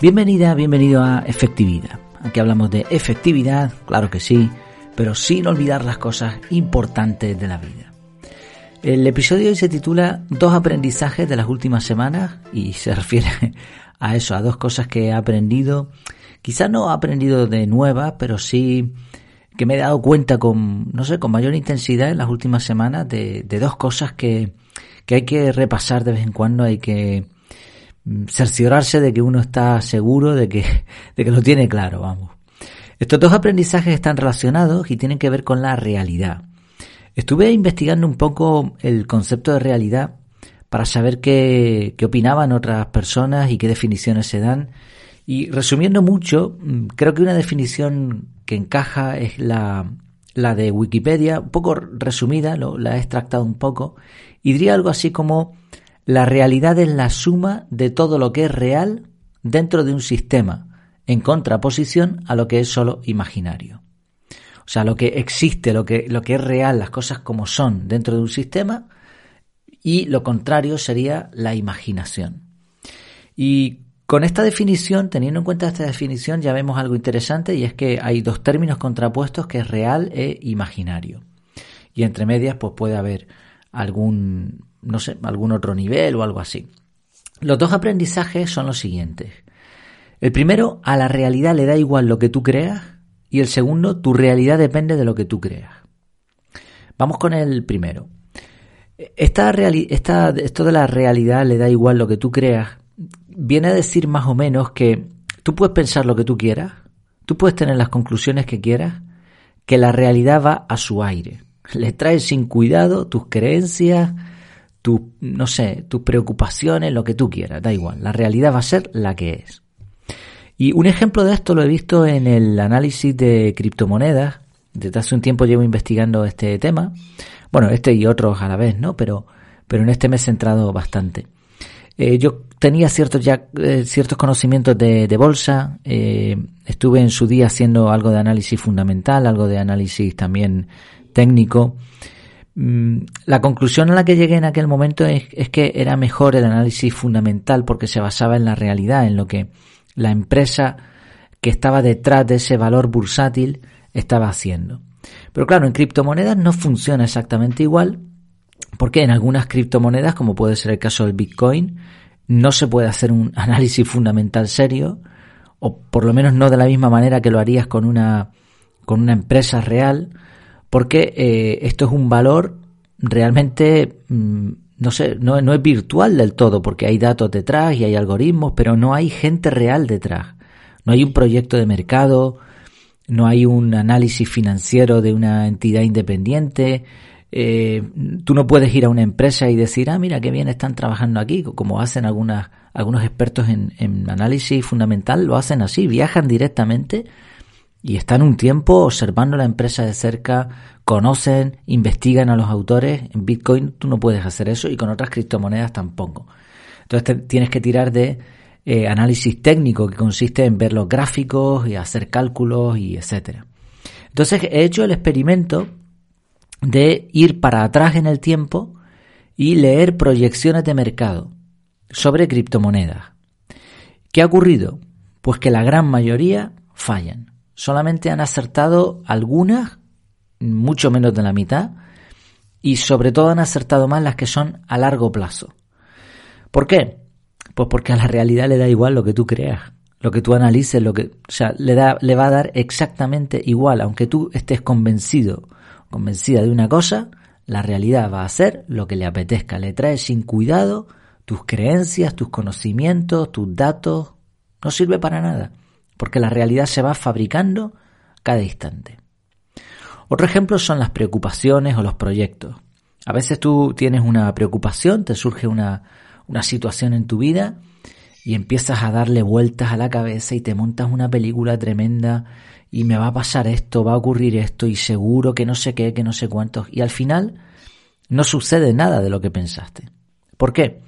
Bienvenida, bienvenido a Efectividad. Aquí hablamos de efectividad, claro que sí, pero sin olvidar las cosas importantes de la vida. El episodio hoy se titula Dos aprendizajes de las últimas semanas y se refiere a eso, a dos cosas que he aprendido. Quizás no he aprendido de nuevas, pero sí que me he dado cuenta con, no sé, con mayor intensidad en las últimas semanas de, de dos cosas que, que hay que repasar de vez en cuando, hay que cerciorarse de que uno está seguro de que, de que lo tiene claro, vamos. Estos dos aprendizajes están relacionados y tienen que ver con la realidad. Estuve investigando un poco el concepto de realidad para saber qué, qué opinaban otras personas y qué definiciones se dan. Y resumiendo mucho, mm, creo que una definición que encaja es la, la de Wikipedia, un poco resumida, lo, la he extractado un poco, y diría algo así como la realidad es la suma de todo lo que es real dentro de un sistema, en contraposición a lo que es solo imaginario. O sea, lo que existe, lo que, lo que es real, las cosas como son dentro de un sistema, y lo contrario sería la imaginación. Y con esta definición, teniendo en cuenta esta definición, ya vemos algo interesante y es que hay dos términos contrapuestos que es real e imaginario. Y entre medias, pues puede haber algún, no sé, algún otro nivel o algo así. Los dos aprendizajes son los siguientes. El primero, a la realidad le da igual lo que tú creas y el segundo, tu realidad depende de lo que tú creas. Vamos con el primero. Esta, esta, esto de la realidad le da igual lo que tú creas, viene a decir más o menos que tú puedes pensar lo que tú quieras, tú puedes tener las conclusiones que quieras, que la realidad va a su aire. Le traes sin cuidado tus creencias, no sé, tus preocupaciones, lo que tú quieras, da igual. La realidad va a ser la que es. Y un ejemplo de esto lo he visto en el análisis de criptomonedas. Desde hace un tiempo llevo investigando este tema. Bueno, este y otros a la vez, ¿no? Pero, pero en este me he centrado bastante. Eh, yo tenía ciertos ya eh, ciertos conocimientos de, de bolsa. Eh, estuve en su día haciendo algo de análisis fundamental, algo de análisis también técnico. Mm, la conclusión a la que llegué en aquel momento es, es que era mejor el análisis fundamental porque se basaba en la realidad, en lo que la empresa que estaba detrás de ese valor bursátil estaba haciendo. Pero claro, en criptomonedas no funciona exactamente igual, porque en algunas criptomonedas, como puede ser el caso del Bitcoin, no se puede hacer un análisis fundamental serio, o por lo menos no de la misma manera que lo harías con una, con una empresa real, porque eh, esto es un valor realmente mm, no sé, no, no es virtual del todo, porque hay datos detrás y hay algoritmos, pero no hay gente real detrás. No hay un proyecto de mercado, no hay un análisis financiero de una entidad independiente. Eh, tú no puedes ir a una empresa y decir, ah, mira qué bien están trabajando aquí, como hacen algunas, algunos expertos en, en análisis fundamental, lo hacen así, viajan directamente y están un tiempo observando la empresa de cerca, conocen, investigan a los autores. En Bitcoin tú no puedes hacer eso y con otras criptomonedas tampoco. Entonces tienes que tirar de eh, análisis técnico que consiste en ver los gráficos y hacer cálculos y etcétera. Entonces he hecho el experimento de ir para atrás en el tiempo y leer proyecciones de mercado sobre criptomonedas. ¿Qué ha ocurrido? Pues que la gran mayoría fallan solamente han acertado algunas, mucho menos de la mitad, y sobre todo han acertado más las que son a largo plazo. ¿Por qué? Pues porque a la realidad le da igual lo que tú creas, lo que tú analices, lo que, o sea, le da, le va a dar exactamente igual, aunque tú estés convencido, convencida de una cosa, la realidad va a ser lo que le apetezca, le trae sin cuidado tus creencias, tus conocimientos, tus datos, no sirve para nada porque la realidad se va fabricando cada instante. Otro ejemplo son las preocupaciones o los proyectos. A veces tú tienes una preocupación, te surge una, una situación en tu vida y empiezas a darle vueltas a la cabeza y te montas una película tremenda y me va a pasar esto, va a ocurrir esto y seguro que no sé qué, que no sé cuántos. Y al final no sucede nada de lo que pensaste. ¿Por qué?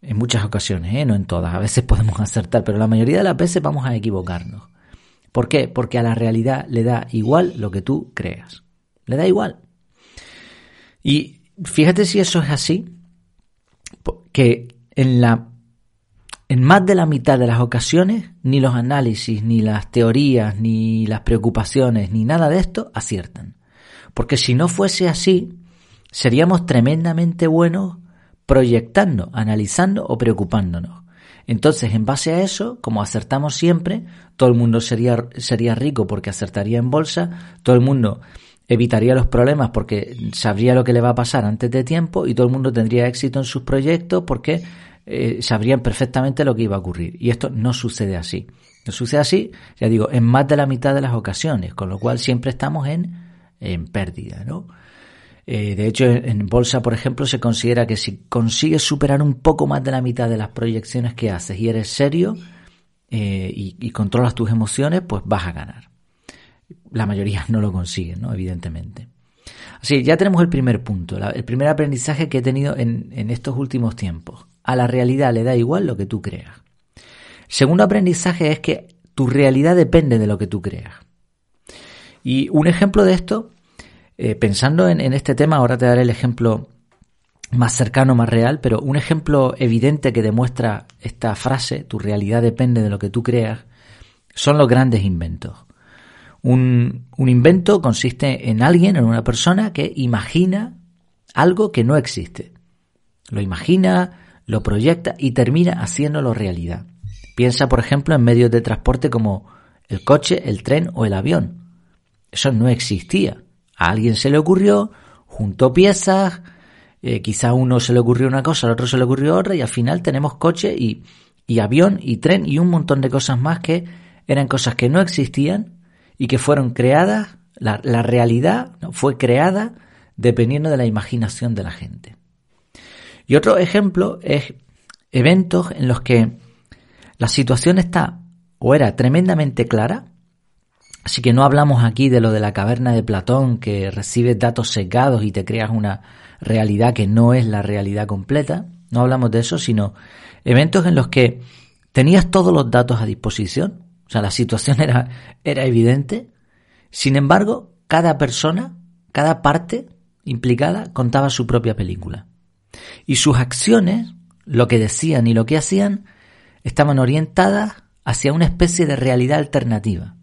En muchas ocasiones, ¿eh? no en todas. A veces podemos acertar, pero la mayoría de las veces vamos a equivocarnos. ¿Por qué? Porque a la realidad le da igual lo que tú creas. Le da igual. Y fíjate si eso es así, que en la En más de la mitad de las ocasiones, ni los análisis, ni las teorías, ni las preocupaciones, ni nada de esto aciertan. Porque si no fuese así, seríamos tremendamente buenos proyectando, analizando o preocupándonos. Entonces, en base a eso, como acertamos siempre, todo el mundo sería, sería rico porque acertaría en bolsa, todo el mundo evitaría los problemas porque sabría lo que le va a pasar antes de tiempo y todo el mundo tendría éxito en sus proyectos porque eh, sabrían perfectamente lo que iba a ocurrir. Y esto no sucede así. No sucede así, ya digo, en más de la mitad de las ocasiones, con lo cual siempre estamos en, en pérdida, ¿no? Eh, de hecho, en bolsa, por ejemplo, se considera que si consigues superar un poco más de la mitad de las proyecciones que haces y eres serio eh, y, controlas tus emociones, pues vas a ganar. La mayoría no lo consiguen, ¿no? Evidentemente. Así, ya tenemos el primer punto, el primer aprendizaje que he tenido en, en estos últimos tiempos. A la realidad le da igual lo que tú creas. Segundo aprendizaje es que tu realidad depende de lo que tú creas. Y un ejemplo de esto eh, pensando en, este tema, ahora te daré el ejemplo más cercano, más real, pero un ejemplo evidente que demuestra esta frase, tu realidad depende de lo que tú creas, son los grandes inventos. Un, un, invento consiste en alguien, en una persona que imagina algo que no existe. Lo imagina, lo proyecta y termina haciéndolo realidad. Piensa, por ejemplo, en medios de transporte como el coche, el tren o el avión. Eso no existía. A alguien se le ocurrió, juntó piezas, eh, quizá a uno se le ocurrió una cosa, al otro se le ocurrió otra, y al final tenemos coche y, avión y tren y un montón de cosas más que eran cosas que no existían y que fueron creadas, la realidad fue creada dependiendo de la imaginación de la gente. Y otro ejemplo es eventos en los que la situación está o era tremendamente clara, Así que no hablamos aquí de lo de la caverna de Platón, que recibes datos secados y te creas una realidad que no es la realidad completa. No hablamos de eso, sino eventos en los que tenías todos los datos a disposición. O sea, la situación era, era evidente. Sin embargo, cada persona, cada parte implicada contaba su propia película. Y sus acciones, lo que decían y lo que hacían, estaban orientadas hacia una especie de realidad alternativa.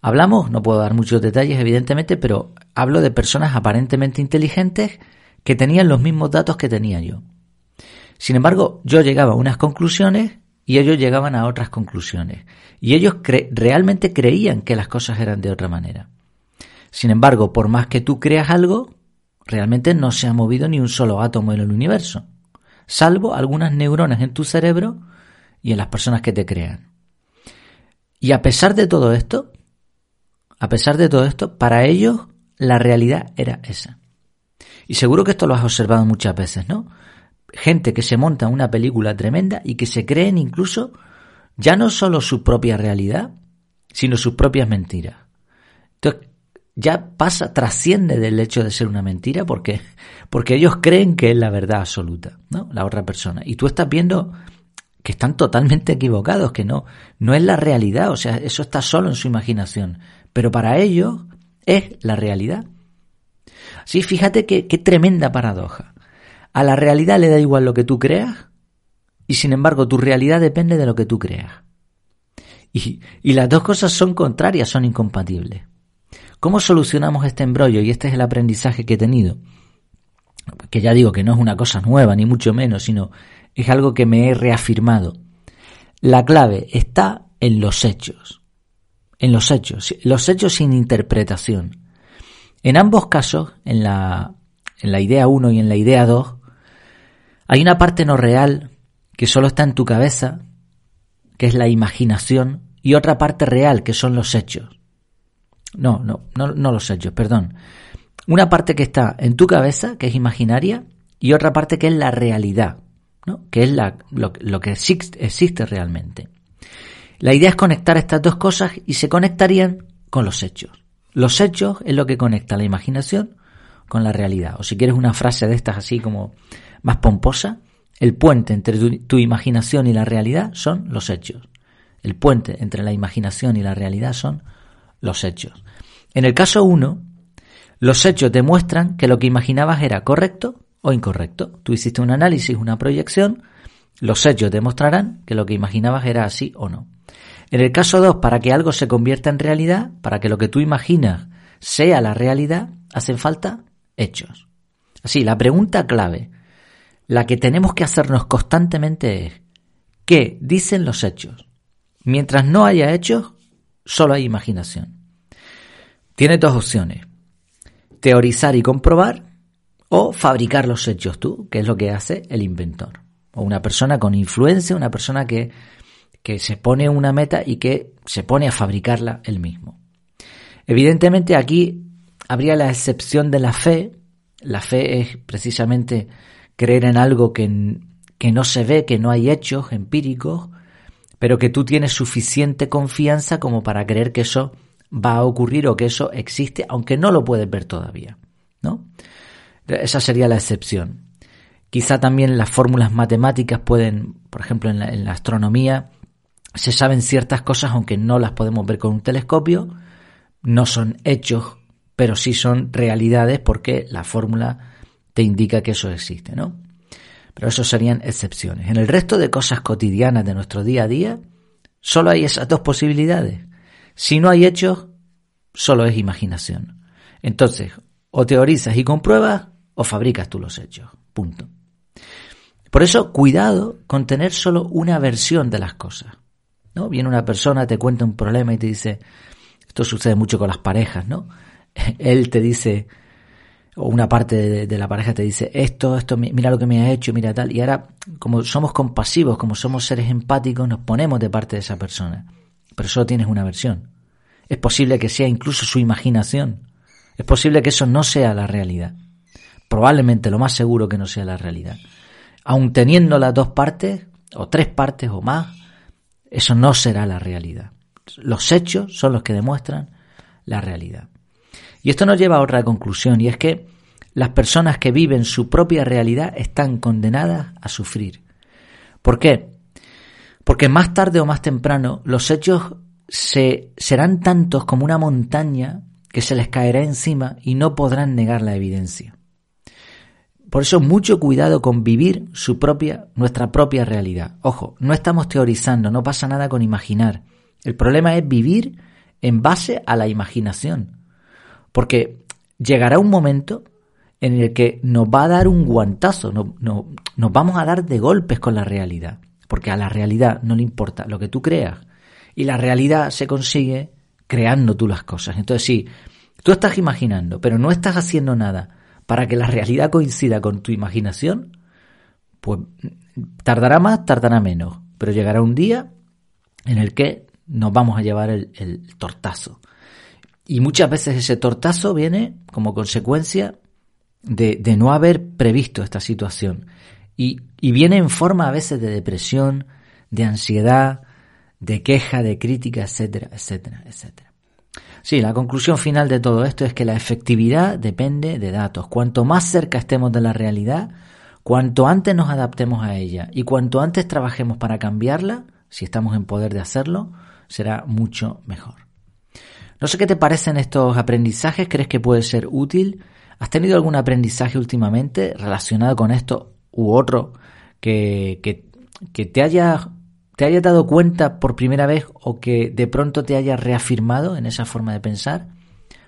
Hablamos, no puedo dar muchos detalles evidentemente, pero hablo de personas aparentemente inteligentes que tenían los mismos datos que tenía yo. Sin embargo, yo llegaba a unas conclusiones y ellos llegaban a otras conclusiones. Y ellos realmente creían que las cosas eran de otra manera. Sin embargo, por más que tú creas algo, realmente no se ha movido ni un solo átomo en el universo, salvo algunas neuronas en tu cerebro y en las personas que te crean. Y a pesar de todo esto, a pesar de todo esto, para ellos la realidad era esa. Y seguro que esto lo has observado muchas veces, ¿no? Gente que se monta una película tremenda y que se creen incluso ya no solo su propia realidad, sino sus propias mentiras. Entonces, ya pasa, trasciende del hecho de ser una mentira porque, porque ellos creen que es la verdad absoluta, ¿no? La otra persona. Y tú estás viendo que están totalmente equivocados, que no, no es la realidad, o sea, eso está solo en su imaginación pero para ellos es la realidad. Sí, fíjate qué, tremenda paradoja. A la realidad le da igual lo que tú creas y sin embargo tu realidad depende de lo que tú creas. Y, y las dos cosas son contrarias, son incompatibles. ¿Cómo solucionamos este embrollo? Y este es el aprendizaje que he tenido. Que ya digo que no es una cosa nueva, ni mucho menos, sino es algo que me he reafirmado. La clave está en los hechos en los hechos, los hechos sin interpretación. En ambos casos, en la, en la idea 1 y en la idea 2, hay una parte no real que solo está en tu cabeza, que es la imaginación, y otra parte real, que son los hechos. No, no, no, no los hechos, perdón. Una parte que está en tu cabeza, que es imaginaria, y otra parte que es la realidad, ¿no? que es la, lo, que existe realmente. La idea es conectar estas dos cosas y se conectarían con los hechos. Los hechos es lo que conecta la imaginación con la realidad. O si quieres una frase de estas así como más pomposa, el puente entre tu, imaginación y la realidad son los hechos. El puente entre la imaginación y la realidad son los hechos. En el caso 1, los hechos demuestran que lo que imaginabas era correcto o incorrecto. Tú hiciste un análisis, una proyección, Los hechos demostrarán que lo que imaginabas era así o no. En el caso 2, para que algo se convierta en realidad, para que lo que tú imaginas sea la realidad, hacen falta hechos. Así, la pregunta clave, la que tenemos que hacernos constantemente es, ¿qué dicen los hechos? Mientras no haya hechos, solo hay imaginación. Tienes dos opciones, teorizar y comprobar o fabricar los hechos tú, que es lo que hace el inventor. O una persona con influencia, una persona que, que se pone una meta y que se pone a fabricarla él mismo. Evidentemente aquí habría la excepción de la fe. La fe es precisamente creer en algo que, que no se ve, que no hay hechos empíricos, pero que tú tienes suficiente confianza como para creer que eso va a ocurrir o que eso existe, aunque no lo puedes ver todavía, ¿no? Esa sería la excepción. Quizá también las fórmulas matemáticas pueden, por ejemplo, en la, astronomía, se saben ciertas cosas aunque no las podemos ver con un telescopio, no son hechos, pero sí son realidades porque la fórmula te indica que eso existe, ¿no? Pero eso serían excepciones. En el resto de cosas cotidianas de nuestro día a día, solo hay esas dos posibilidades. Si no hay hechos, solo es imaginación. Entonces, o teorizas y compruebas, o fabricas tú los hechos. Punto. Por eso, cuidado con tener solo una versión de las cosas. ¿no? Viene una persona, te cuenta un problema y te dice, esto sucede mucho con las parejas, ¿no? Él te dice, o una parte de, la pareja te dice, esto, esto, mira lo que me ha hecho, mira tal. Y ahora, como somos compasivos, como somos seres empáticos, nos ponemos de parte de esa persona. Pero solo tienes una versión. Es posible que sea incluso su imaginación. Es posible que eso no sea la realidad probablemente lo más seguro que no sea la realidad. Aun teniendo las dos partes, o tres partes o más, eso no será la realidad. Los hechos son los que demuestran la realidad. Y esto nos lleva a otra conclusión, y es que las personas que viven su propia realidad están condenadas a sufrir. ¿Por qué? Porque más tarde o más temprano los hechos se, serán tantos como una montaña que se les caerá encima y no podrán negar la evidencia. Por eso mucho cuidado con vivir su propia, nuestra propia realidad. Ojo, no estamos teorizando, no pasa nada con imaginar. El problema es vivir en base a la imaginación. Porque llegará un momento en el que nos va a dar un guantazo, no, nos vamos a dar de golpes con la realidad. Porque a la realidad no le importa lo que tú creas. Y la realidad se consigue creando tú las cosas. Entonces, si tú estás imaginando, pero no estás haciendo nada para que la realidad coincida con tu imaginación, pues tardará más, tardará menos, pero llegará un día en el que nos vamos a llevar el, tortazo. Y muchas veces ese tortazo viene como consecuencia de, no haber previsto esta situación. Y, viene en forma a veces de depresión, de ansiedad, de queja, de crítica, etcétera, etcétera, etcétera. Sí, la conclusión final de todo esto es que la efectividad depende de datos. Cuanto más cerca estemos de la realidad, cuanto antes nos adaptemos a ella y cuanto antes trabajemos para cambiarla, si estamos en poder de hacerlo, será mucho mejor. No sé qué te parecen estos aprendizajes, ¿crees que puede ser útil? ¿Has tenido algún aprendizaje últimamente relacionado con esto u otro que, que, que te haya te hayas dado cuenta por primera vez o que de pronto te haya reafirmado en esa forma de pensar,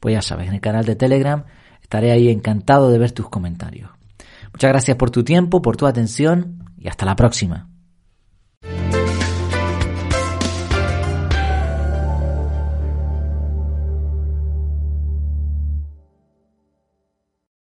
pues ya sabes, en el canal de Telegram estaré ahí encantado de ver tus comentarios. Muchas gracias por tu tiempo, por tu atención y hasta la próxima.